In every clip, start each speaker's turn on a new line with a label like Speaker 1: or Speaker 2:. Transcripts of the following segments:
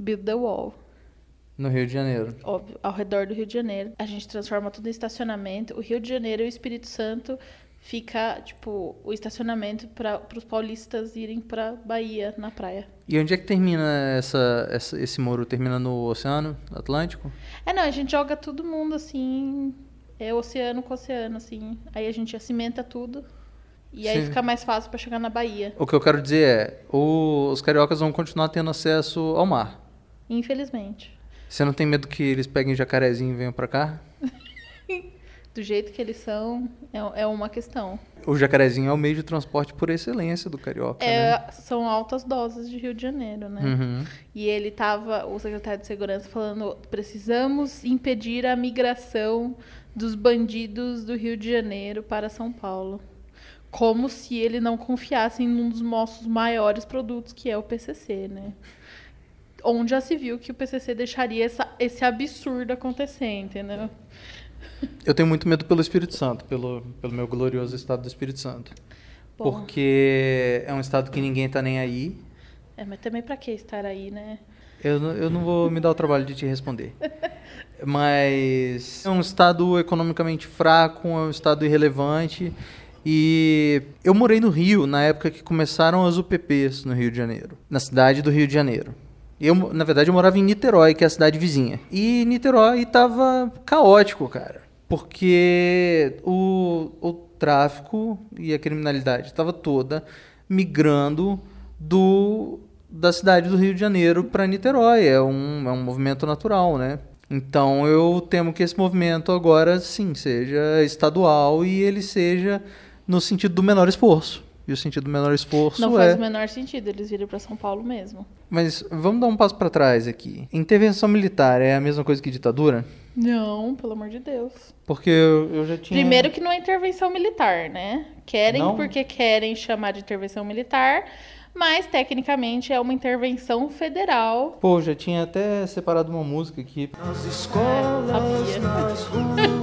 Speaker 1: Build the Wall.
Speaker 2: No Rio de Janeiro.
Speaker 1: Óbvio, ao redor do Rio de Janeiro. A gente transforma tudo em estacionamento. O Rio de Janeiro e o Espírito Santo fica, tipo, o estacionamento para os paulistas irem para Bahia, na praia.
Speaker 2: E onde é que termina essa, essa, esse muro? Termina no Oceano Atlântico?
Speaker 1: É, não, a gente joga todo mundo assim, é oceano com oceano, assim. Aí a gente cimenta tudo. E aí
Speaker 2: Sim.
Speaker 1: fica mais fácil para chegar na Bahia.
Speaker 2: O que eu quero dizer é, o- os cariocas vão continuar tendo acesso ao mar.
Speaker 1: Infelizmente.
Speaker 2: Você não tem medo que eles peguem jacarezinho e venham pra cá?
Speaker 1: Do jeito que eles são, é, é uma questão.
Speaker 2: O jacarezinho é o meio de transporte por excelência do carioca, né?
Speaker 1: É, são altas doses de Rio de Janeiro, né?
Speaker 2: Uhum.
Speaker 1: E ele tava, o secretário de segurança, falando: precisamos impedir a migração dos bandidos do Rio de Janeiro para São Paulo. Como se ele não confiasse em um dos nossos maiores produtos, que é o PCC, né? Onde já se viu que o PCC deixaria essa- esse absurdo acontecer, entendeu?
Speaker 2: Eu tenho muito medo pelo Espírito Santo, pelo, pelo meu glorioso estado do Espírito Santo.
Speaker 1: Bom,
Speaker 2: Porque é um estado que ninguém tá nem aí.
Speaker 1: É, mas também pra que estar aí, né?
Speaker 2: Eu, eu não vou me dar o trabalho de te responder. Mas é um estado economicamente fraco, é um estado irrelevante. E eu morei no Rio na época que começaram as UPPs no Rio de Janeiro, na cidade do Rio de Janeiro. Eu, na verdade, eu morava em Niterói, que é a cidade vizinha. E Niterói tava caótico, cara. Porque o, o tráfico e a criminalidade estava toda migrando do da cidade do Rio de Janeiro para Niterói. É um, é um movimento natural, né? Então eu temo que esse movimento agora sim seja estadual e ele seja no sentido do menor esforço. E o sentido do menor esforço
Speaker 1: Não
Speaker 2: é.
Speaker 1: faz o menor sentido eles virem pra São Paulo mesmo.
Speaker 2: Mas vamos dar um passo para trás aqui. Intervenção militar é a mesma coisa que ditadura?
Speaker 1: Não, pelo amor de Deus.
Speaker 2: Porque eu, eu já tinha.
Speaker 1: Primeiro que não é intervenção militar, né? Querem
Speaker 2: Não?
Speaker 1: porque querem chamar de intervenção militar, mas tecnicamente é uma intervenção federal.
Speaker 2: Pô, já tinha até separado uma música aqui.
Speaker 3: Nas escolas,
Speaker 1: Sabia.
Speaker 3: nas ruas,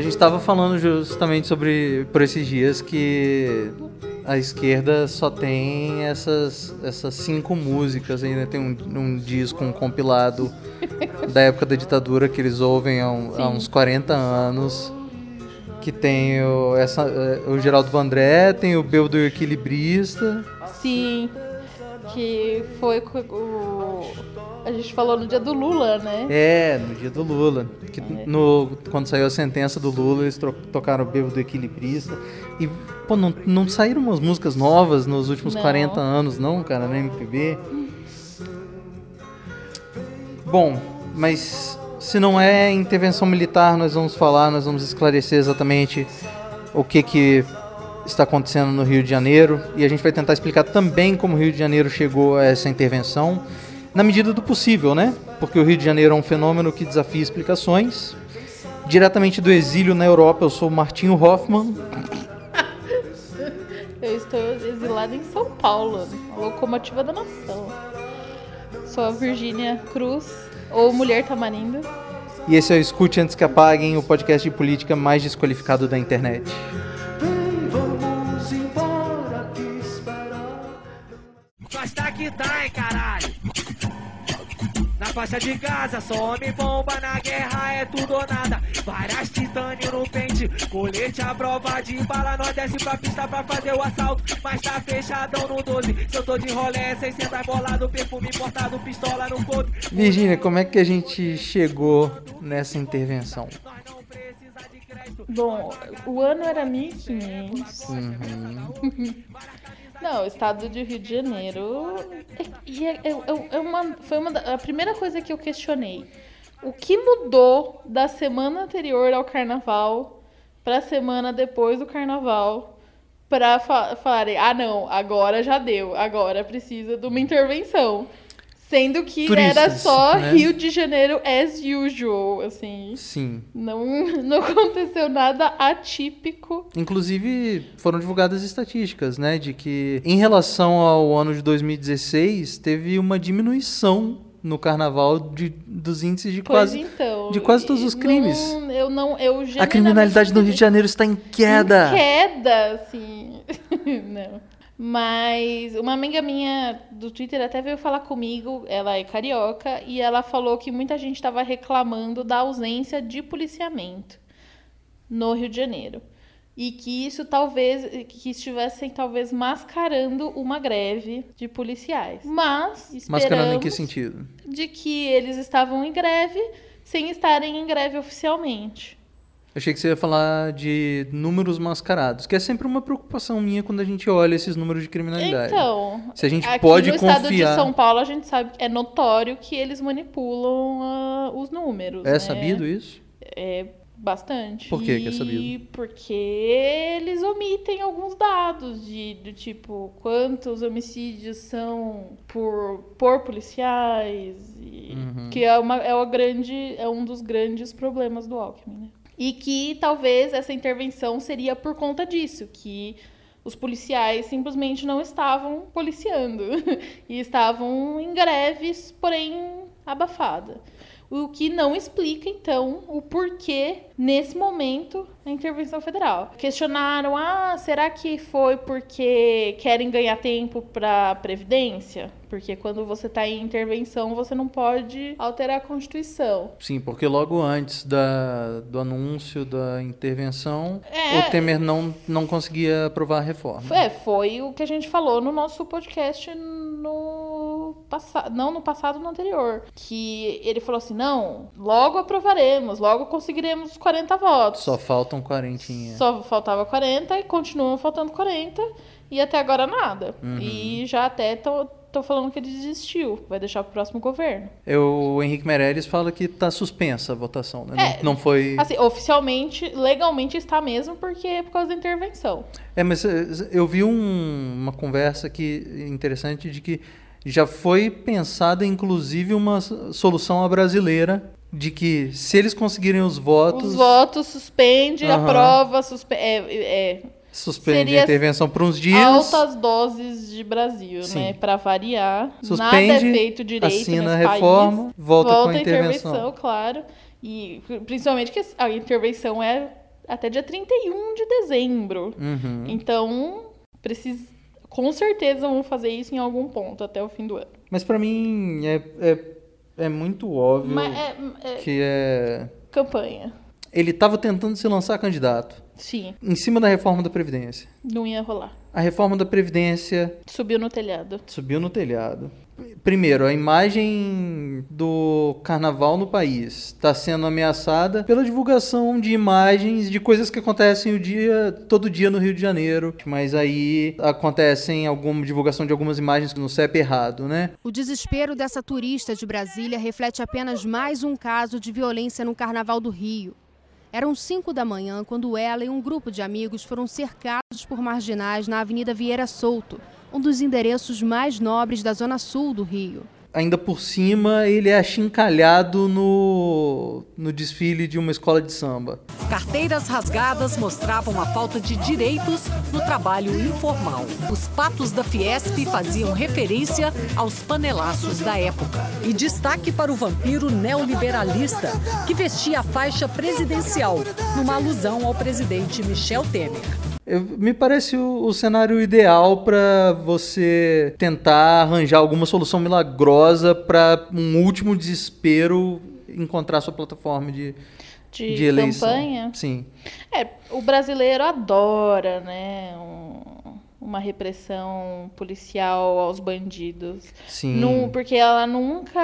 Speaker 2: A gente estava falando justamente sobre por esses dias que a esquerda só tem essas, essas cinco músicas ainda tem um, um disco, um compilado da época da ditadura que eles ouvem há, um- há uns 40 anos. Que tem o, essa, eh, o Geraldo Vandré, tem o Beudo Equilibrista.
Speaker 1: Sim, que foi o. A gente falou no dia do Lula, né?
Speaker 2: É, no dia do Lula. Que no, quando saiu a sentença do Lula, eles tocaram o Bêbado Equilibrista. E, pô, não, não saíram umas músicas novas nos últimos
Speaker 1: Não.
Speaker 2: 40 anos, não, cara, na MPB? Bom, mas se não é intervenção militar, nós vamos falar, nós vamos esclarecer exatamente o que que está acontecendo no Rio de Janeiro e a gente vai tentar explicar também como o Rio de Janeiro chegou a essa intervenção, na medida do possível, né? Porque o Rio de Janeiro é um fenômeno que desafia explicações. Diretamente do exílio na Europa, eu sou o Martinho Hoffman.
Speaker 1: Eu estou exilada em São Paulo, a locomotiva da nação. Sou a Virgínia Cruz, ou Mulher Tamarindo.
Speaker 2: E esse é o Escute Antes que Apaguem, o podcast de política mais desqualificado da internet.
Speaker 3: Vem, vamos embora, que esperar.
Speaker 4: Mas tá que tá, hein, caralho. Faixa de Gaza, só homem bomba na guerra é tudo ou nada. Várias titânio no pente, colete à prova de bala. Nós desce pra pista pra fazer o assalto, mas tá fechadão no 12. Se eu tô de rolé, 600 bolado, perfume importado, pistola no couro.
Speaker 2: Virgínia, como é que a gente chegou nessa intervenção?
Speaker 4: Nós não precisa de crédito.
Speaker 1: Bom, o ano era 1500.
Speaker 2: Uhum.
Speaker 1: Não, o estado de Rio de Janeiro. E é, é- é- é uma, foi uma a primeira coisa que eu questionei. O que mudou da semana anterior ao carnaval pra semana depois do carnaval pra fa falarem, ah não, agora já deu, agora precisa de uma intervenção. Sendo que era
Speaker 2: Turistas,
Speaker 1: só
Speaker 2: né?
Speaker 1: Rio de Janeiro as usual, assim.
Speaker 2: Sim.
Speaker 1: Não, não aconteceu nada atípico.
Speaker 2: Inclusive, foram divulgadas estatísticas, né? De que, em relação ao ano de 2016, teve uma diminuição no carnaval de, dos índices de
Speaker 1: Pois
Speaker 2: quase.
Speaker 1: então.
Speaker 2: de quase todos os
Speaker 1: não-
Speaker 2: crimes.
Speaker 1: eu não. Eu
Speaker 2: A criminalidade no Rio de Janeiro está em queda.
Speaker 1: Em queda, assim. Não. Mas uma amiga minha do Twitter até veio falar comigo, ela é carioca, e ela falou que muita gente estava reclamando da ausência de policiamento no Rio de Janeiro. E que isso talvez, que estivessem talvez mascarando uma greve de policiais. Mas,
Speaker 2: Mascarando em que sentido?
Speaker 1: de que eles estavam em greve sem estarem em greve oficialmente.
Speaker 2: Achei que você ia falar de números mascarados, que é sempre uma preocupação minha quando a gente olha esses números de criminalidade.
Speaker 1: Então,
Speaker 2: Se a gente
Speaker 1: aqui
Speaker 2: pode
Speaker 1: no estado de
Speaker 2: confiar-
Speaker 1: São Paulo, a gente sabe que é notório que eles manipulam ah, os números.
Speaker 2: é
Speaker 1: né?
Speaker 2: sabido isso?
Speaker 1: É bastante.
Speaker 2: Por que que é
Speaker 1: E
Speaker 2: sabido?
Speaker 1: Porque eles omitem alguns dados de do tipo quantos homicídios são por, por policiais, e-
Speaker 2: Uhum.
Speaker 1: que é, uma, é, uma grande, é um dos grandes problemas do Alckmin. Né? E que talvez essa intervenção seria por conta disso, que os policiais simplesmente não estavam policiando e estavam em greves, porém abafada. O que não explica, então, o porquê, nesse momento, a intervenção federal. Questionaram: ah, será que foi porque querem ganhar tempo para Previdência? Porque quando você está em intervenção, você não pode alterar a Constituição.
Speaker 2: Sim, porque logo antes da, do anúncio da intervenção,
Speaker 1: É.
Speaker 2: o Temer não, não conseguia aprovar a reforma.
Speaker 1: É, foi o que a gente falou no nosso podcast passado, não no passado, no anterior, que ele falou assim: "Não, logo aprovaremos, logo conseguiremos os 40 votos".
Speaker 2: Só faltam quarentinha.
Speaker 1: Só faltava 40 e continuam faltando 40 e até agora nada.
Speaker 2: Uhum.
Speaker 1: E já até tô, tô falando que ele desistiu, vai deixar pro próximo governo.
Speaker 2: Eu- o Henrique Meirelles fala que está suspensa a votação, né?
Speaker 1: É,
Speaker 2: não, não foi.
Speaker 1: Assim, oficialmente, legalmente está mesmo porque é por causa da intervenção.
Speaker 2: É, mas eh, eu vi um- uma conversa que interessante de que já foi pensada, inclusive, uma solução à brasileira de que se eles conseguirem os votos,
Speaker 1: Os votos suspende,
Speaker 2: Aham.
Speaker 1: aprova, suspe é, é,
Speaker 2: suspende
Speaker 1: seria
Speaker 2: a intervenção por uns dias,
Speaker 1: altas doses de Brasil,
Speaker 2: Sim.
Speaker 1: né? Para variar. Nada é
Speaker 2: Suspende,
Speaker 1: feito direito
Speaker 2: assina a reforma,
Speaker 1: país.
Speaker 2: volta com a
Speaker 1: a
Speaker 2: intervenção.
Speaker 1: intervenção, claro. E principalmente que a intervenção é até dia 31 de dezembro.
Speaker 2: Uhum.
Speaker 1: Então, precisa, com certeza vão fazer isso em algum ponto até o fim do ano.
Speaker 2: Mas pra mim é, é, é muito óbvio
Speaker 1: Mas é, é
Speaker 2: que é.
Speaker 1: campanha.
Speaker 2: Ele estava tentando se lançar candidato
Speaker 1: Sim,
Speaker 2: em cima da reforma da Previdência.
Speaker 1: não ia rolar.
Speaker 2: A reforma da Previdência
Speaker 1: Subiu no telhado.
Speaker 2: subiu no telhado. Primeiro, a imagem do carnaval no país está sendo ameaçada pela divulgação de imagens de coisas que acontecem o dia, todo dia no Rio de Janeiro. Mas aí acontecem alguma divulgação de algumas imagens no CEP errado, né?
Speaker 5: O desespero dessa turista de Brasília reflete apenas mais um caso de violência no Carnaval do Rio. Eram 5 da manhã quando ela e um grupo de amigos foram cercados por marginais na Avenida Vieira Souto, um dos endereços mais nobres da zona sul do Rio.
Speaker 2: Ainda por cima, ele é achincalhado no, no desfile de uma escola de samba.
Speaker 6: Carteiras rasgadas mostravam a falta de direitos no trabalho informal. Os patos da Fiesp faziam referência aos panelaços da época. E destaque para o vampiro neoliberalista, que vestia a faixa presidencial, numa alusão ao presidente Michel Temer.
Speaker 2: Eu- me parece o, o cenário ideal para você tentar arranjar alguma solução milagrosa para um último desespero encontrar sua plataforma de,
Speaker 1: De,
Speaker 2: de eleição.
Speaker 1: campanha.
Speaker 2: Sim.
Speaker 1: É, o brasileiro adora, né? um- uma repressão policial aos bandidos.
Speaker 2: Sim.
Speaker 1: Nu- porque ela nunca.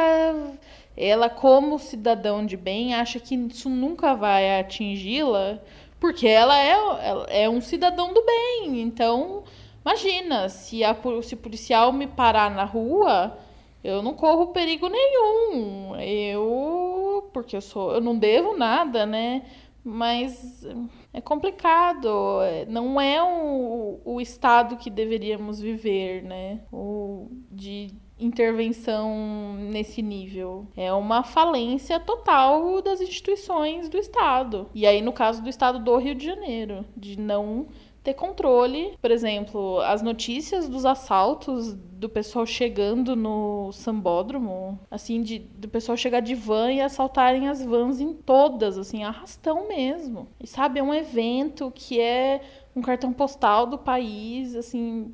Speaker 1: Ela, como cidadão de bem, acha que isso nunca vai atingi-la, porque ela é, ela é um cidadão do bem. Então, imagina, se, a, se o policial me parar na rua, eu não corro perigo nenhum. Eu. Porque eu sou. Eu não devo nada, né? Mas é complicado. é- Não é o, o estado que deveríamos viver, né? O, de intervenção nesse nível. É uma falência total das instituições do Estado. E aí, no caso do Estado do Rio de Janeiro, de não ter controle. Por exemplo, as notícias dos assaltos do pessoal chegando no sambódromo, assim, de, do pessoal chegar de van e assaltarem as vans em todas, assim, arrastão mesmo. E sabe, é um evento que é um cartão postal do país, assim.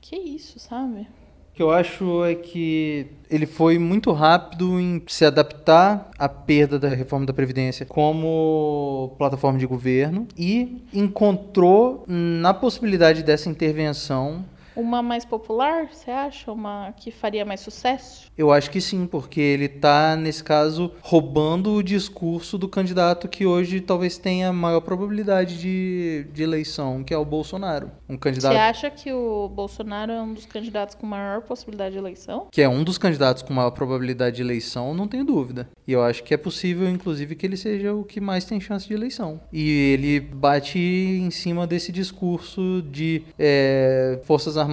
Speaker 1: Que isso, sabe?
Speaker 2: O que eu acho é que ele foi muito rápido em se adaptar à perda da reforma da Previdência como plataforma de governo e encontrou na possibilidade dessa intervenção.
Speaker 1: Uma mais popular, você acha? Uma que faria mais sucesso?
Speaker 2: Eu acho que sim, porque ele está, nesse caso, roubando o discurso do candidato que hoje talvez tenha maior probabilidade de, de eleição, que é o Bolsonaro. Um candidato
Speaker 1: Você acha que o Bolsonaro é um dos candidatos com maior possibilidade de eleição?
Speaker 2: que é um dos candidatos com maior probabilidade de eleição, não tenho dúvida. E eu acho que é possível, inclusive, que ele seja o que mais tem chance de eleição. E ele bate em cima desse discurso de é, Forças Armadas,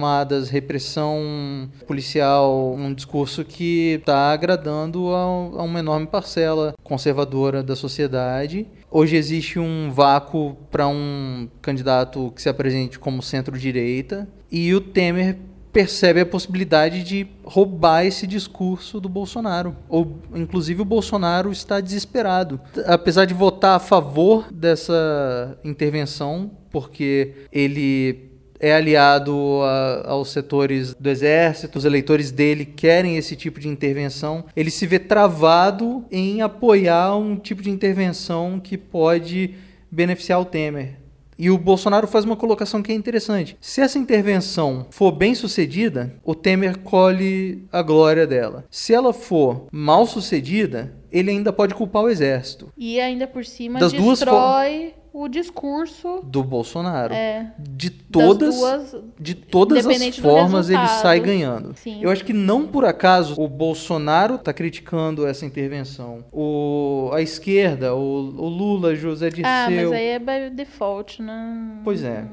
Speaker 2: repressão policial, um discurso que está agradando a uma enorme parcela conservadora da sociedade. Hoje existe um vácuo para um candidato que se apresente como centro-direita e o Temer percebe a possibilidade de roubar esse discurso do Bolsonaro. Ou, inclusive, o Bolsonaro está desesperado. Apesar de votar a favor dessa intervenção, porque ele é aliado a- aos setores do exército, os eleitores dele querem esse tipo de intervenção, ele se vê travado em apoiar um tipo de intervenção que pode beneficiar o Temer. E o Bolsonaro faz uma colocação que é interessante. Se essa intervenção for bem sucedida, o Temer colhe a glória dela. Se ela for mal sucedida, ele ainda pode culpar o exército
Speaker 1: E ainda por cima
Speaker 2: Das duas
Speaker 1: destrói o discurso
Speaker 2: do Bolsonaro.
Speaker 1: é,
Speaker 2: De
Speaker 1: das
Speaker 2: todas,
Speaker 1: duas.
Speaker 2: de todas as formas ele sai ganhando.
Speaker 1: Sim.
Speaker 2: Eu acho que não por acaso o Bolsonaro está criticando essa intervenção. O, a esquerda, o, o Lula, José Dirceu,
Speaker 1: Ah, mas aí é by default, né?
Speaker 2: Pois é.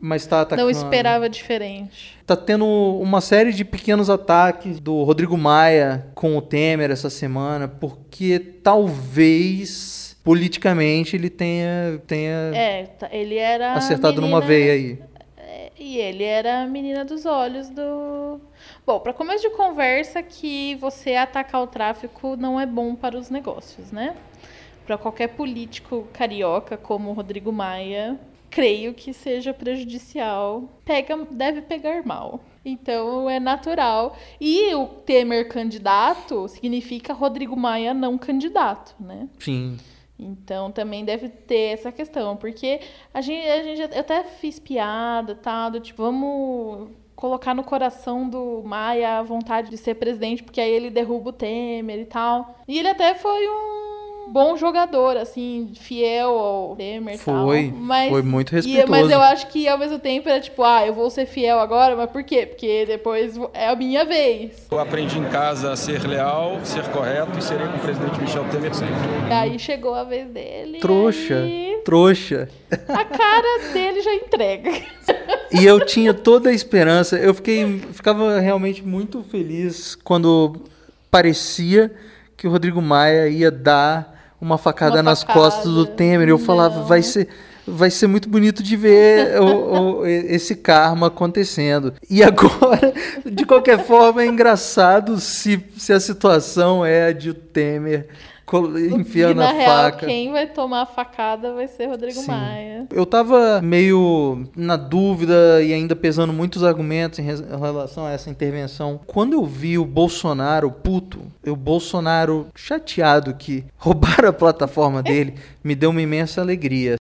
Speaker 2: mas está atacando.
Speaker 1: Não esperava diferente.
Speaker 2: Tá tendo uma série de pequenos ataques do Rodrigo Maia com o Temer essa semana, porque talvez politicamente ele tenha, tenha
Speaker 1: É, tá- ele era.
Speaker 2: acertado numa
Speaker 1: menina-
Speaker 2: veia aí.
Speaker 1: É, E ele era a menina dos olhos do. Bom, para começo de conversa, que você atacar o tráfico não é bom para os negócios, né? Para qualquer político carioca como o Rodrigo Maia, creio que seja prejudicial. Pega, deve pegar mal. Então é natural. E o Temer candidato significa Rodrigo Maia não candidato, né?
Speaker 2: Sim.
Speaker 1: Então também deve ter essa questão, porque a gente, a gente eu até fiz piada, tá, do tipo, vamos colocar no coração do Maia a vontade de ser presidente, porque aí ele derruba o Temer e tal. E ele até foi um bom jogador, assim, fiel ao Temer e tal.
Speaker 2: Foi,
Speaker 1: Mas,
Speaker 2: foi muito
Speaker 1: e-
Speaker 2: respeitoso.
Speaker 1: mas eu acho que ao mesmo tempo era tipo, ah, eu vou ser fiel agora, mas por quê? Porque depois é a minha vez.
Speaker 7: Eu aprendi em casa a ser leal, ser correto e serei com o presidente Michel Temer sempre.
Speaker 1: E aí chegou a vez dele.
Speaker 2: Trouxa,
Speaker 1: aí
Speaker 2: trouxa.
Speaker 1: a cara dele já entrega.
Speaker 2: E eu tinha toda a esperança. Eu fiquei, ficava realmente muito feliz quando parecia que o Rodrigo Maia ia dar uma facada
Speaker 1: Uma
Speaker 2: nas
Speaker 1: facada.
Speaker 2: costas do Temer. Eu falava,
Speaker 1: Não.
Speaker 2: vai ser, vai ser muito bonito de ver o- o- esse karma acontecendo. E agora, de qualquer forma, é engraçado se, se a situação é a de o Temer enfiando
Speaker 1: na
Speaker 2: a
Speaker 1: real,
Speaker 2: faca.
Speaker 1: quem vai tomar a facada vai ser Rodrigo
Speaker 2: Sim.
Speaker 1: Maia.
Speaker 2: Eu tava meio na dúvida e ainda pesando muitos argumentos em relação a essa intervenção. Quando eu vi o Bolsonaro puto, o Bolsonaro chateado que roubaram a plataforma dele, me deu uma imensa alegria.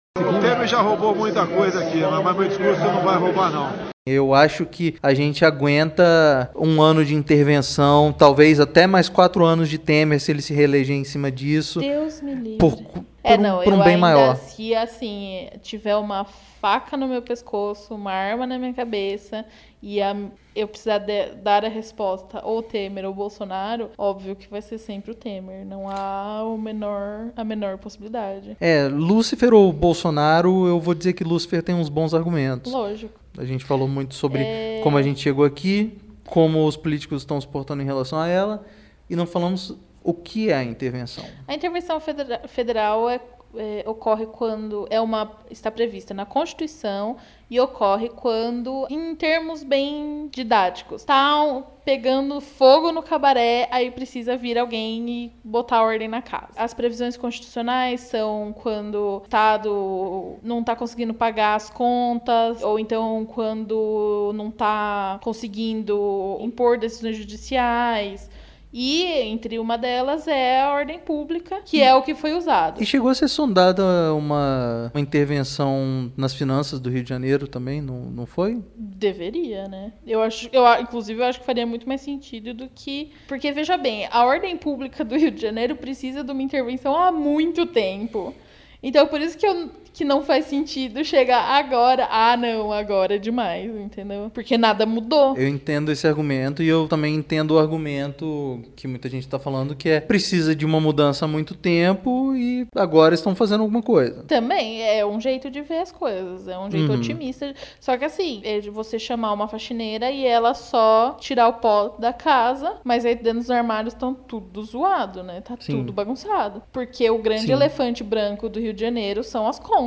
Speaker 8: Já roubou muita coisa aqui, mas meu discurso não vai roubar, não.
Speaker 2: Eu acho que a gente aguenta um ano de intervenção, talvez até mais quatro anos de Temer se ele se reeleger em cima disso,
Speaker 1: Deus me livre.
Speaker 2: por, por
Speaker 1: é,
Speaker 2: um,
Speaker 1: não,
Speaker 2: por um
Speaker 1: eu
Speaker 2: bem
Speaker 1: ainda,
Speaker 2: maior.
Speaker 1: se assim, tiver uma faca no meu pescoço, uma arma na minha cabeça e a- eu precisar de- dar a resposta ou Temer ou Bolsonaro, óbvio que vai ser sempre o Temer. Não há o menor, a menor possibilidade.
Speaker 2: É, Lúcifer ou Bolsonaro, eu vou dizer que Lúcifer tem uns bons argumentos.
Speaker 1: Lógico.
Speaker 2: A gente falou muito sobre
Speaker 1: É.
Speaker 2: como a gente chegou aqui, como os políticos estão se portando em relação a ela e não falamos o que é a intervenção.
Speaker 1: A intervenção federa- federal é- é, ocorre quando é uma está prevista na Constituição e ocorre quando, em termos bem didáticos, está pegando fogo no cabaré, aí precisa vir alguém e botar ordem na casa. As previsões constitucionais são quando o Estado não está conseguindo pagar as contas, ou então quando não está conseguindo impor decisões judiciais. E entre uma delas é a ordem pública, que é o que foi usado.
Speaker 2: E chegou a ser sondada uma, uma intervenção nas finanças do Rio de Janeiro também, não, não foi?
Speaker 1: Deveria, né? Eu acho, eu, inclusive, eu acho que faria muito mais sentido do que. Porque, veja bem, a ordem pública do Rio de Janeiro precisa de uma intervenção há muito tempo. Então, por isso que, eu, que não faz sentido chegar agora. Ah, não, agora é demais, entendeu? Porque nada mudou.
Speaker 2: Eu entendo esse argumento e eu também entendo o argumento que muita gente está falando, que é precisa de uma mudança há muito tempo e agora estão fazendo alguma coisa.
Speaker 1: Também é um jeito de ver as coisas, é um jeito
Speaker 2: Uhum.
Speaker 1: otimista. Só que assim, é de você chamar uma faxineira e ela só tirar o pó da casa, mas aí dentro dos armários estão tudo zoado, né? Tá
Speaker 2: Sim.
Speaker 1: tudo bagunçado. Porque o grande
Speaker 2: Sim.
Speaker 1: elefante branco do Rio de Janeiro são as contas.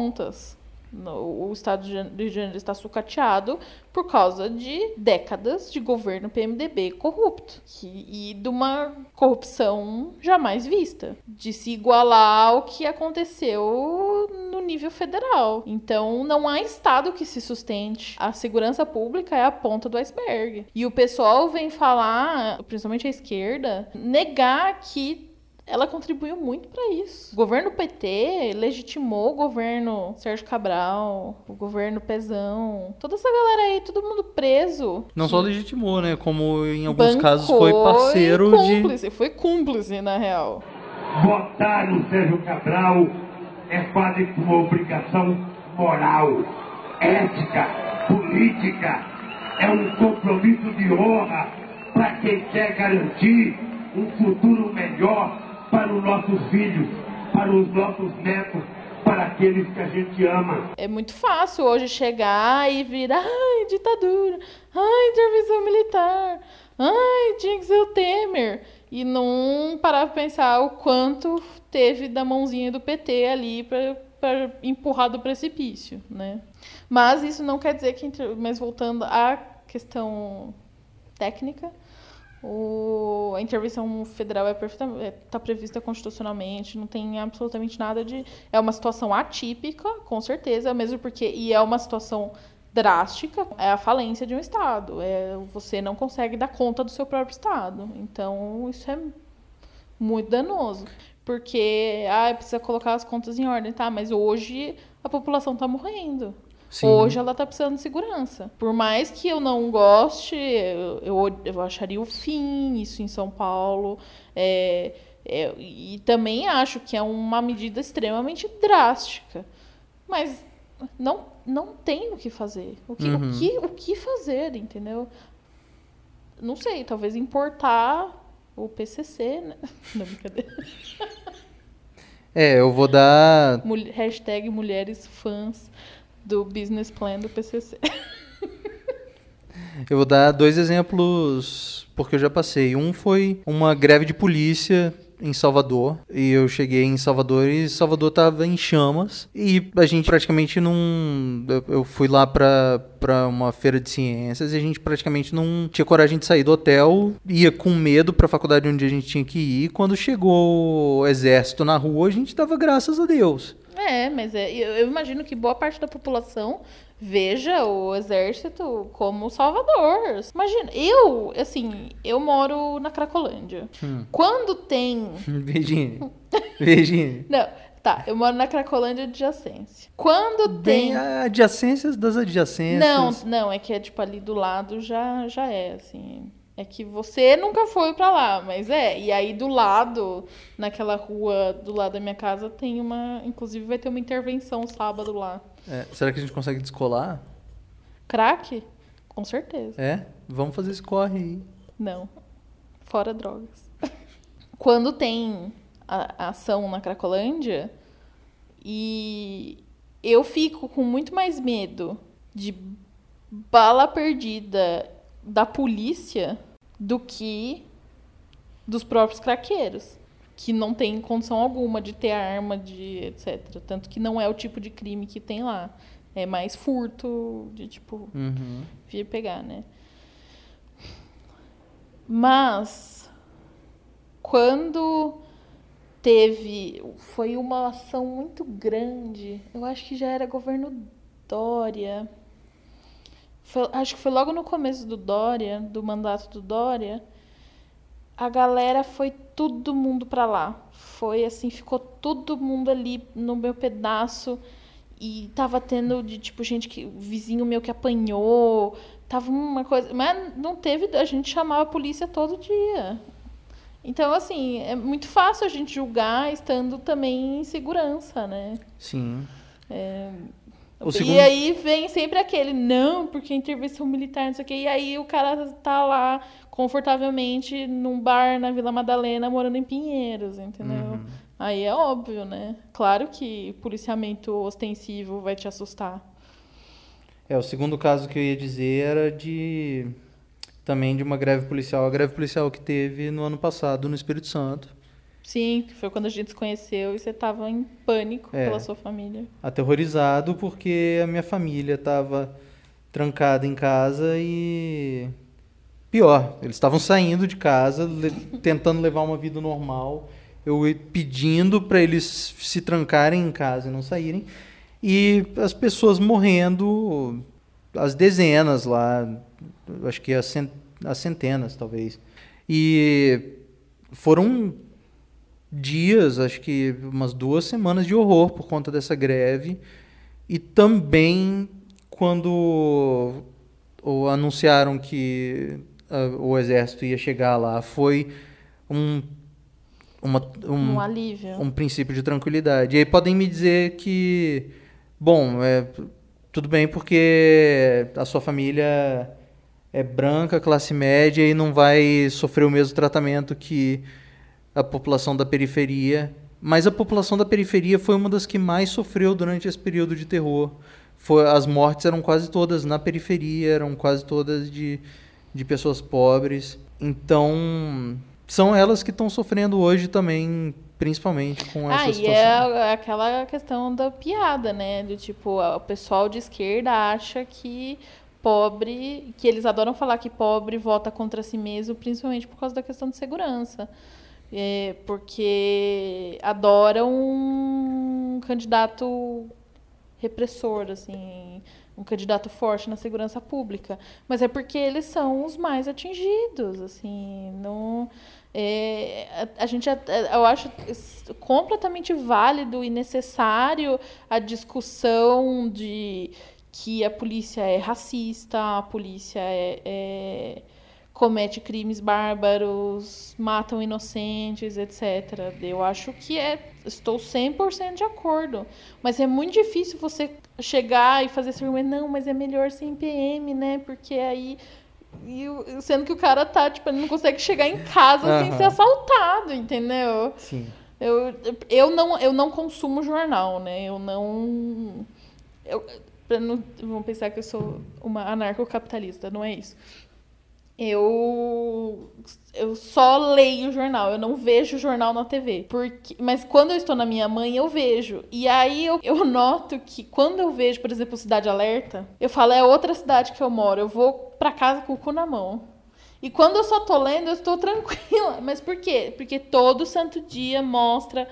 Speaker 1: No- O estado de Rio de Janeiro está sucateado por causa de décadas de governo PMDB corrupto e de uma corrupção jamais vista, de se igualar ao que aconteceu no nível federal. Então, não há estado que se sustente. A segurança pública é a ponta do iceberg. E o pessoal vem falar, principalmente a esquerda, negar que ela contribuiu muito para isso. O governo PT legitimou o governo Sérgio Cabral, o governo Pezão, toda essa galera aí, todo mundo preso.
Speaker 2: Não só legitimou, né? Como em alguns
Speaker 1: Bancou
Speaker 2: casos foi parceiro
Speaker 1: e
Speaker 2: de.
Speaker 1: cúmplice, Foi cúmplice, na real.
Speaker 9: Votar no Sérgio Cabral é quase que uma obrigação moral, ética, política. É um compromisso de honra para quem quer garantir um futuro melhor para os nossos filhos, para os nossos netos, para aqueles que a gente ama.
Speaker 1: É muito fácil hoje chegar e vir, ai, ditadura, ai, intervenção militar, ai, tinha que ser o Temer. E não parar pra pensar o quanto teve da mãozinha do PT ali pra, pra empurrar do precipício, né? Mas isso não quer dizer que... Mas voltando à questão técnica, o- a intervenção federal está é, tá prevista constitucionalmente, não tem absolutamente nada de. É uma situação atípica, com certeza, mesmo porque. E é uma situação drástica, é a falência de um Estado. É, você não consegue dar conta do seu próprio Estado. Então, isso é muito danoso. Porque, ah, precisa colocar as contas em ordem, tá? Mas hoje a população está morrendo.
Speaker 2: Sim.
Speaker 1: Hoje ela tá precisando de segurança. Por mais que eu não goste, eu, eu, eu acharia o fim isso em São Paulo. É, é, e também acho que é uma medida extremamente drástica. Mas não, não tem o que fazer. O que,
Speaker 2: Uhum.
Speaker 1: o que, o que fazer, entendeu? Não sei, talvez importar o PCC, né? Não, brincadeira.
Speaker 2: É, eu vou dar.
Speaker 1: Hashtag mulheres fãs do business plan do PCC.
Speaker 2: Eu vou dar dois exemplos porque eu já passei. Um foi uma greve de polícia em Salvador. E eu cheguei em Salvador e Salvador tava em chamas. E a gente praticamente não. eu- fui lá pra, pra uma feira de ciências e a gente praticamente não tinha coragem de sair do hotel. Ia com medo pra faculdade onde a gente tinha que ir. Quando chegou o exército na rua, a gente dava graças a Deus.
Speaker 1: É, mas é, eu, eu imagino que boa parte da população veja o exército como salvador. Imagina, eu, assim, eu moro na Cracolândia.
Speaker 2: Hum.
Speaker 1: Quando tem.
Speaker 2: Virginia. Virginia.
Speaker 1: Não, tá, eu moro na Cracolândia adjacência. Quando
Speaker 2: Bem,
Speaker 1: tem.
Speaker 2: adjacências das adjacências.
Speaker 1: Não, não, é que é tipo ali do lado já, já é, assim. É que você nunca foi pra lá, mas é. E aí do lado, naquela rua do lado da minha casa, tem uma. Inclusive vai ter uma intervenção sábado lá.
Speaker 2: É, será que a gente consegue descolar?
Speaker 1: Crack? Com certeza.
Speaker 2: É? Vamos fazer esse corre aí.
Speaker 1: Não. Fora drogas. Quando tem a, a ação na Cracolândia, e eu fico com muito mais medo de bala perdida da polícia do que dos próprios craqueiros, que não tem condição alguma de ter arma, de etc. Tanto que não é o tipo de crime que tem lá. É mais furto, de tipo,
Speaker 2: Uhum.
Speaker 1: vir pegar, né? Mas quando teve, foi uma ação muito grande. Eu acho que já era governo Dória. Foi- acho que foi logo no começo do Dória, do mandato do Dória. A galera foi todo mundo pra lá. Foi assim, ficou todo mundo ali no meu pedaço. E tava tendo de tipo gente que vizinho meu que apanhou, tava uma coisa, mas não teve, a gente chamava a polícia todo dia. Então assim, é muito fácil a gente julgar estando também em segurança, né?
Speaker 2: Sim.
Speaker 1: É,
Speaker 2: O
Speaker 1: e
Speaker 2: segundo-
Speaker 1: aí vem sempre aquele, não, porque intervenção militar, não sei o quê. E aí o cara tá lá confortavelmente num bar na Vila Madalena, morando em Pinheiros, entendeu?
Speaker 2: Uhum.
Speaker 1: Aí é óbvio, né? Claro que policiamento ostensivo vai te assustar.
Speaker 2: É, o segundo caso que eu ia dizer era de também de uma greve policial, a greve policial que teve no ano passado no Espírito Santo,
Speaker 1: Sim, que foi quando a gente se conheceu e você tava em pânico
Speaker 2: É.
Speaker 1: pela sua família.
Speaker 2: aterrorizado porque a minha família estava trancada em casa e pior, eles estavam saindo de casa, le- tentando levar uma vida normal, eu pedindo para eles se trancarem em casa e não saírem, e as pessoas morrendo, as dezenas lá, acho que as, cen- as centenas talvez. E foram dias, acho que umas duas semanas de horror por conta dessa greve. E também quando ou anunciaram que ah, o exército ia chegar lá, foi um, uma, um,
Speaker 1: Um alívio.
Speaker 2: um princípio de tranquilidade. E aí podem me dizer que, bom, é, tudo bem porque a sua família é branca, classe média e não vai sofrer o mesmo tratamento que a população da periferia. Mas a população da periferia foi uma das que mais sofreu durante esse período de terror. Foi, as mortes eram quase todas na periferia, eram quase todas de, de pessoas pobres. Então, são elas que estão sofrendo hoje também, principalmente com essa
Speaker 1: Ah, e
Speaker 2: situação.
Speaker 1: é aquela questão da piada, né? Do tipo, o pessoal de esquerda acha que pobre, que eles adoram falar que pobre vota contra si mesmo, principalmente por causa da questão de segurança. É, porque adoram um candidato repressor, assim, um candidato forte na segurança pública. Mas é porque eles são os mais atingidos, assim, não... é, a, a gente, a- eu acho completamente válido e necessário a discussão de que a polícia é racista, a polícia é- é comete crimes bárbaros, matam inocentes, etc. Eu acho que é. Estou 100% de acordo. Mas é muito difícil você chegar e fazer esse argumento, não, mas é melhor sem PM, né? Porque aí. e sendo que o cara tá, tipo, ele não consegue chegar em casa sem
Speaker 2: Aham.
Speaker 1: ser assaltado, entendeu?
Speaker 2: Sim.
Speaker 1: Eu, eu, não, eu não consumo jornal, né? Eu não. Eu, não vão pensar que eu sou uma anarcocapitalista, não é isso. Eu, eu só leio jornal, eu não vejo jornal na TV. Porque, mas quando eu estou na minha mãe, eu vejo. E aí eu, eu noto que quando eu vejo, por exemplo, Cidade Alerta, eu falo, é outra cidade que eu moro, eu vou pra casa com o cu na mão. E quando eu só tô lendo, eu estou tranquila. Mas por quê? Porque todo santo dia mostra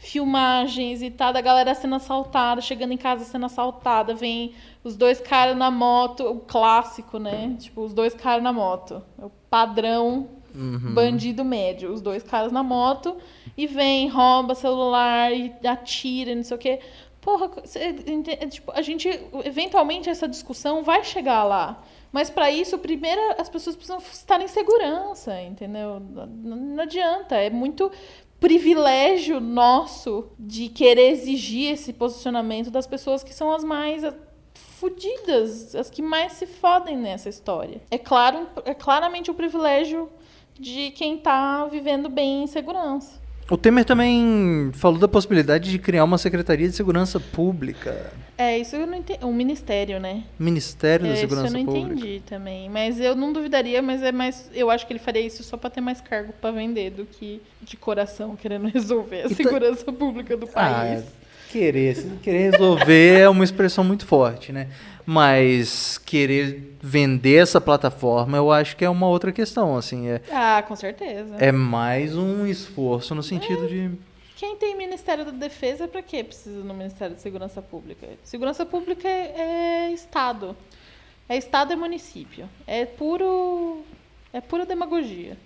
Speaker 1: filmagens e tal da galera sendo assaltada, chegando em casa sendo assaltada, vem os dois caras na moto, o clássico, né? Tipo, os dois caras na moto. É o padrão
Speaker 2: Uhum.
Speaker 1: bandido médio. Os dois caras na moto e vem, rouba celular e atira, e não sei o quê. Porra, cê é, tipo, a gente, eventualmente, essa discussão vai chegar lá. Mas para isso, primeiro as pessoas precisam estar em segurança, entendeu? Não, não adianta. É muito privilégio nosso de querer exigir esse posicionamento das pessoas que são as mais fudidas, as que mais se fodem nessa história. É claro, é claramente o privilégio de quem tá vivendo bem em segurança.
Speaker 2: O Temer também falou da possibilidade de criar uma Secretaria de Segurança Pública.
Speaker 1: É, isso eu não entendi. Um ministério, né?
Speaker 2: Ministério da
Speaker 1: É, isso
Speaker 2: Segurança
Speaker 1: eu não
Speaker 2: Pública.
Speaker 1: entendi também. Mas eu não duvidaria, mas é mais. Eu acho que ele faria isso só pra ter mais cargo pra vender do que de coração querendo resolver a
Speaker 2: tá-
Speaker 1: segurança pública do país.
Speaker 2: Ah, querer, querer resolver é uma expressão muito forte, né? Mas querer vender essa plataforma, eu acho que é uma outra questão, assim, é,
Speaker 1: Ah, com certeza.
Speaker 2: é mais um esforço no sentido de
Speaker 1: Quem tem Ministério da Defesa, pra que precisa no Ministério de Segurança Pública? Segurança Pública é, é Estado. É Estado e município. É puro. É pura demagogia.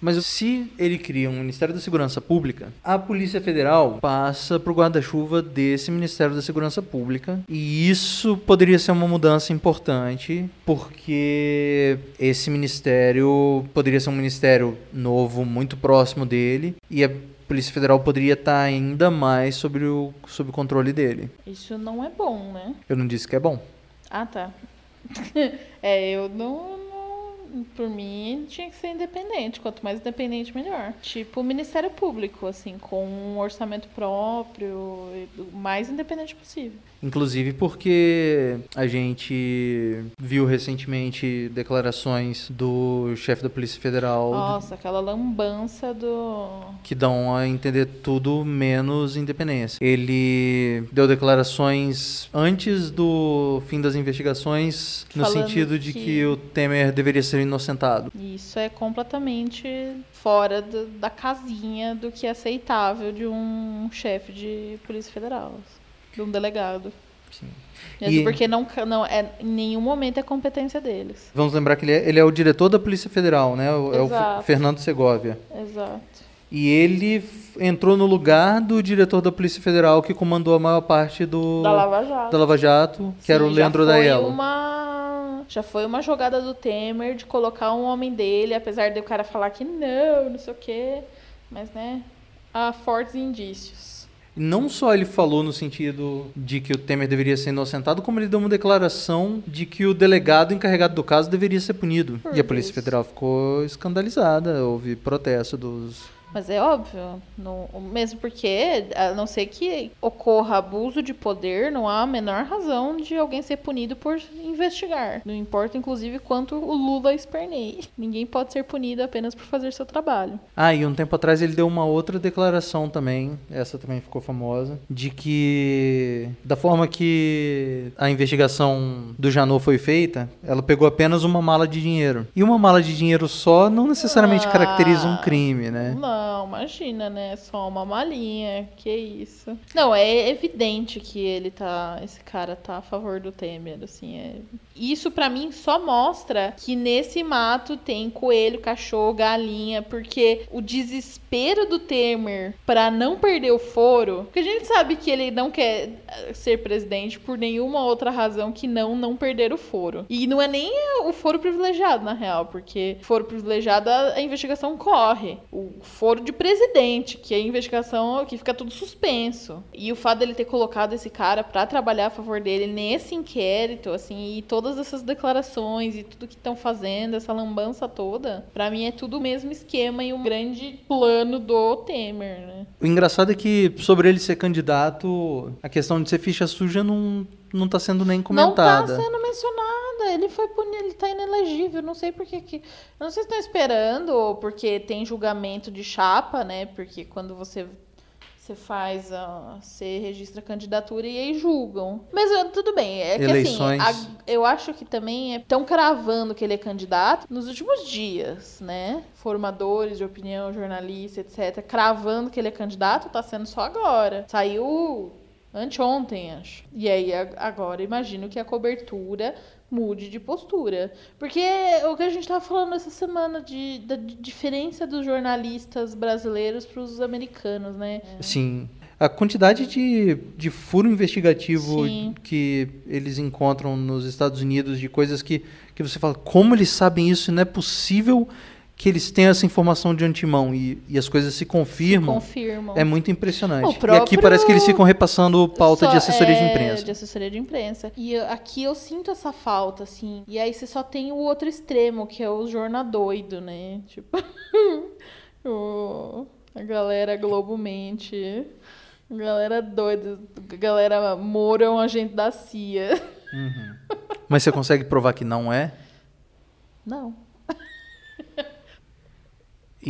Speaker 2: Mas se ele cria um Ministério da Segurança Pública, a Polícia Federal passa para o guarda-chuva desse Ministério da Segurança Pública. E isso poderia ser uma mudança importante, porque esse ministério poderia ser um ministério novo, muito próximo dele, e a Polícia Federal poderia estar ainda mais sobre o, sob o controle dele.
Speaker 1: Isso não é bom, né?
Speaker 2: Eu não disse que é bom.
Speaker 1: Ah, tá. é, eu não, não- Por mim, tinha que ser independente. Quanto mais independente, melhor. Tipo o Ministério Público, assim, com um orçamento próprio, o mais independente possível.
Speaker 2: Inclusive porque a gente viu recentemente declarações do chefe da Polícia Federal
Speaker 1: Nossa, aquela lambança do.
Speaker 2: que dão a entender tudo menos independência. Ele deu declarações antes do fim das investigações, no
Speaker 1: Falando
Speaker 2: sentido de que...
Speaker 1: que
Speaker 2: o Temer deveria ser inocentado.
Speaker 1: Isso é completamente fora do- da casinha do que é aceitável de um chefe de Polícia Federal, de um delegado.
Speaker 2: Sim.
Speaker 1: Mesmo
Speaker 2: E-
Speaker 1: porque não, não é, em nenhum momento é competência deles.
Speaker 2: Vamos lembrar que ele é, ele é o diretor da Polícia Federal, né? O- É o. Fernando Segovia.
Speaker 1: Exato.
Speaker 2: E ele entrou no lugar do diretor da Polícia Federal que comandou a maior parte do
Speaker 1: Da Lava Jato.
Speaker 2: da Lava Jato, que era o
Speaker 1: Sim, já
Speaker 2: Leandro
Speaker 1: foi
Speaker 2: Daello.
Speaker 1: Uma... Já foi uma jogada do Temer de colocar um homem dele, apesar de o cara falar que não, não sei o quê. Mas, né, há fortes indícios.
Speaker 2: Não só ele falou no sentido de que o Temer deveria ser inocentado, como ele deu uma declaração de que o delegado encarregado do caso deveria ser punido.
Speaker 1: Por
Speaker 2: e a Polícia. Federal ficou escandalizada, houve protesto dos
Speaker 1: Mas é óbvio, não- mesmo porque, a não ser que ocorra abuso de poder, não há a menor razão de alguém ser punido por investigar. Não importa, inclusive, quanto o Lula esperneie. Ninguém pode ser punido apenas por fazer seu trabalho.
Speaker 2: Ah, e um tempo atrás ele deu uma outra declaração também, essa também ficou famosa, de que da forma que a investigação do Janot foi feita, ela pegou apenas uma mala de dinheiro. E uma mala de dinheiro só não necessariamente
Speaker 1: Ah,
Speaker 2: caracteriza um crime, né?
Speaker 1: Não, imagina, né? Só uma malinha, que isso. Não, é evidente que ele tá, esse cara tá a favor do Temer, assim, é... Isso pra mim só mostra que nesse mato tem coelho, cachorro, galinha, porque o desespero do Temer pra não perder o foro, porque a gente sabe que ele não quer eh, ser presidente por nenhuma outra razão que não não perder o foro. E não é nem o foro privilegiado, na real, porque foro privilegiado a investigação corre. O foro de presidente, que a investigação que fica tudo suspenso. E o fato dele ter colocado esse cara pra trabalhar a favor dele nesse inquérito, assim, e todas essas declarações e tudo que estão fazendo, essa lambança toda, pra mim é tudo o mesmo esquema e um grande plano do Temer, né?
Speaker 2: O engraçado é que sobre ele ser candidato, a questão de ser ficha suja não, não tá sendo nem comentada.
Speaker 1: Não tá sendo mencionada. Ele foi punido, ele tá inelegível. Não sei por que. que- Eu não sei se estão esperando, ou porque tem julgamento de chapa, né? Porque quando você. Você faz a. Você registra a candidatura e aí julgam. Mas ah, tudo bem. É que
Speaker 2: Eleições.
Speaker 1: assim, a- eu acho que também estão cravando que ele é candidato nos últimos dias, né? Formadores de opinião, jornalistas, etc. Cravando que ele é candidato, tá sendo só agora. Saiu Anteontem, acho. E aí, agora, imagino que a cobertura mude de postura. Porque o que a gente tava falando essa semana de, da di- diferença dos jornalistas brasileiros para os americanos, né?
Speaker 2: Sim. A quantidade de, de furo investigativo
Speaker 1: Sim.
Speaker 2: que eles encontram nos Estados Unidos, de coisas que, que você fala, como eles sabem isso? Não é possível que eles tenham essa informação de antemão e, e as coisas se confirmam.
Speaker 1: Confirmam.
Speaker 2: É muito impressionante. E aqui parece que eles ficam repassando pauta
Speaker 1: Só-
Speaker 2: de assessoria de
Speaker 1: é,
Speaker 2: imprensa.
Speaker 1: De assessoria de imprensa. E aqui eu sinto essa falta, assim. E aí você só tem o outro extremo, que é o jornal doido, né? Tipo. o- A galera Globo mente. A galera doida. A galera Moro é um agente da CIA.
Speaker 2: Mas você consegue provar que não é?
Speaker 1: Não.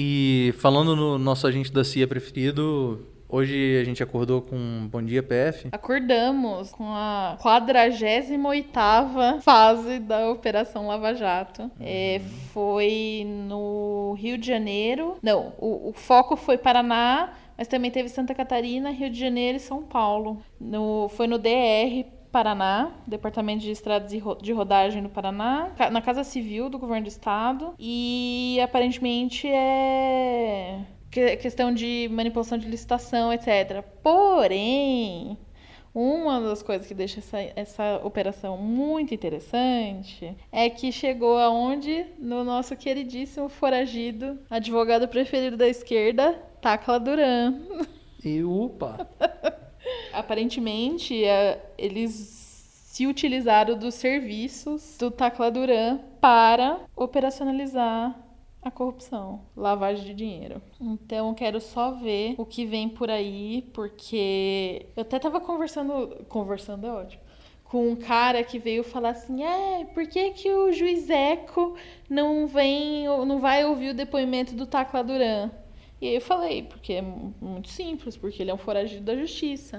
Speaker 2: E falando no nosso agente da CIA preferido, hoje a gente acordou com Bom Dia PF.
Speaker 1: Acordamos com a 48ª fase da Operação Lava Jato. É, foi no Rio de Janeiro. Não, o, o foco foi Paraná, mas também teve Santa Catarina, Rio de Janeiro e São Paulo. No, foi no DR Paraná, Departamento de Estradas e de Rodagem no Paraná, na Casa Civil do Governo do Estado. E aparentemente é que- questão de manipulação de licitação, etc. Porém, uma das coisas que deixa essa, essa operação muito interessante é que chegou aonde? No nosso queridíssimo foragido, advogado preferido da esquerda, Tacla Duran.
Speaker 2: E upa!
Speaker 1: Aparentemente, é, eles se utilizaram dos serviços do Tacla Duran para operacionalizar a corrupção, lavagem de dinheiro. Então, quero só ver o que vem por aí, porque eu até tava conversando, conversando é ótimo, com um cara que veio falar assim: "É, por que que o juiz Eco não vem, não vai ouvir o depoimento do Tacla Duran?" E aí eu falei, porque é mu- muito simples, porque ele é um foragido da justiça.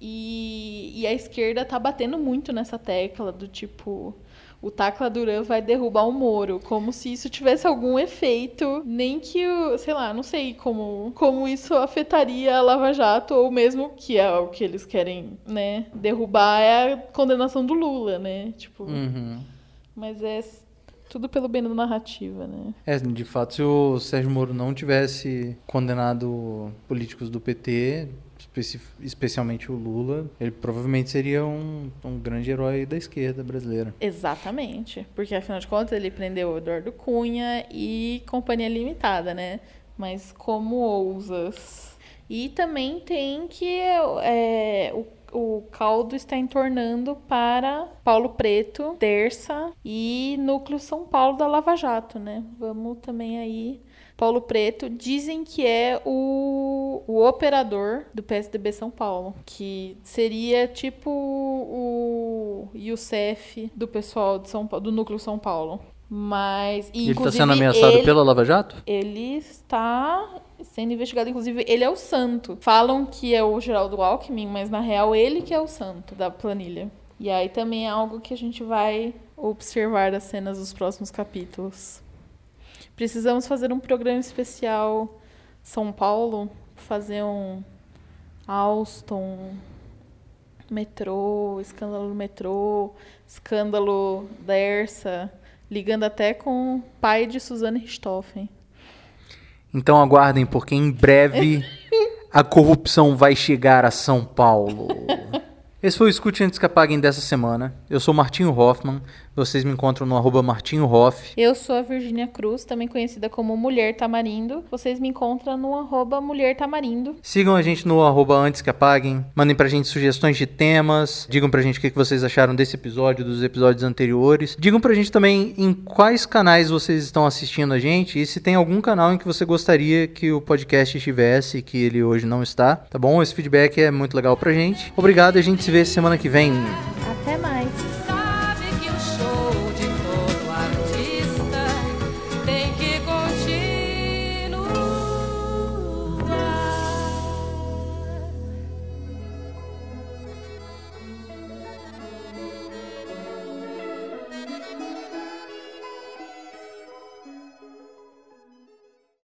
Speaker 1: E, e a esquerda tá batendo muito nessa tecla do tipo, o Tacla Duran vai derrubar o Moro, como se isso tivesse algum efeito, nem que o, sei lá, não sei como, como isso afetaria a Lava Jato, ou mesmo que é o que eles querem, né, derrubar é a condenação do Lula, né? Tipo,
Speaker 2: Uhum.
Speaker 1: mas é tudo pelo bem da narrativa, né?
Speaker 2: É, de fato, se o Sérgio Moro não tivesse condenado políticos do PT, especi- especialmente o Lula, ele provavelmente seria um, um grande herói da esquerda brasileira.
Speaker 1: Exatamente. Porque, afinal de contas, ele prendeu o Eduardo Cunha e Companhia Limitada, né? Mas como ousas? E também tem que é, o, o caldo está entornando para Paulo Preto, Terça e Núcleo São Paulo da Lava Jato, né? Vamos também aí. Paulo Preto dizem que é o, o operador do PSDB São Paulo, que seria tipo o Youssef do pessoal de São do núcleo São Paulo. Mas e,
Speaker 2: ele está sendo ameaçado
Speaker 1: ele-
Speaker 2: pela Lava Jato?
Speaker 1: ele está sendo investigado, inclusive ele é o santo. Falam que é o Geraldo Alckmin, mas na real ele que é o santo da planilha. E aí também é algo que a gente vai observar das cenas dos próximos capítulos. Precisamos fazer um programa especial São Paulo, fazer um Alstom, metrô, escândalo do metrô, escândalo da Ersa, ligando até com o pai de Suzane Richthofen.
Speaker 2: Então aguardem, porque em breve a corrupção vai chegar a São Paulo. Esse foi o Escute Antes que Apaguem dessa semana. Eu sou Martinho Hoffman. Vocês me encontram no arroba Martinho Hoff.
Speaker 1: Eu sou a Virgínia Cruz, também conhecida como Mulher Tamarindo. Vocês me encontram no arroba Mulher Tamarindo.
Speaker 2: Sigam a gente no arroba Antes que Apaguem. Mandem pra gente sugestões de temas. Digam pra gente o que vocês acharam desse episódio, dos episódios anteriores. Digam pra gente também em quais canais vocês estão assistindo a gente e se tem algum canal em que você gostaria que o podcast estivesse e que ele hoje não está. Tá bom? Esse feedback é muito legal pra gente. Obrigado a gente se vê semana que vem. Até.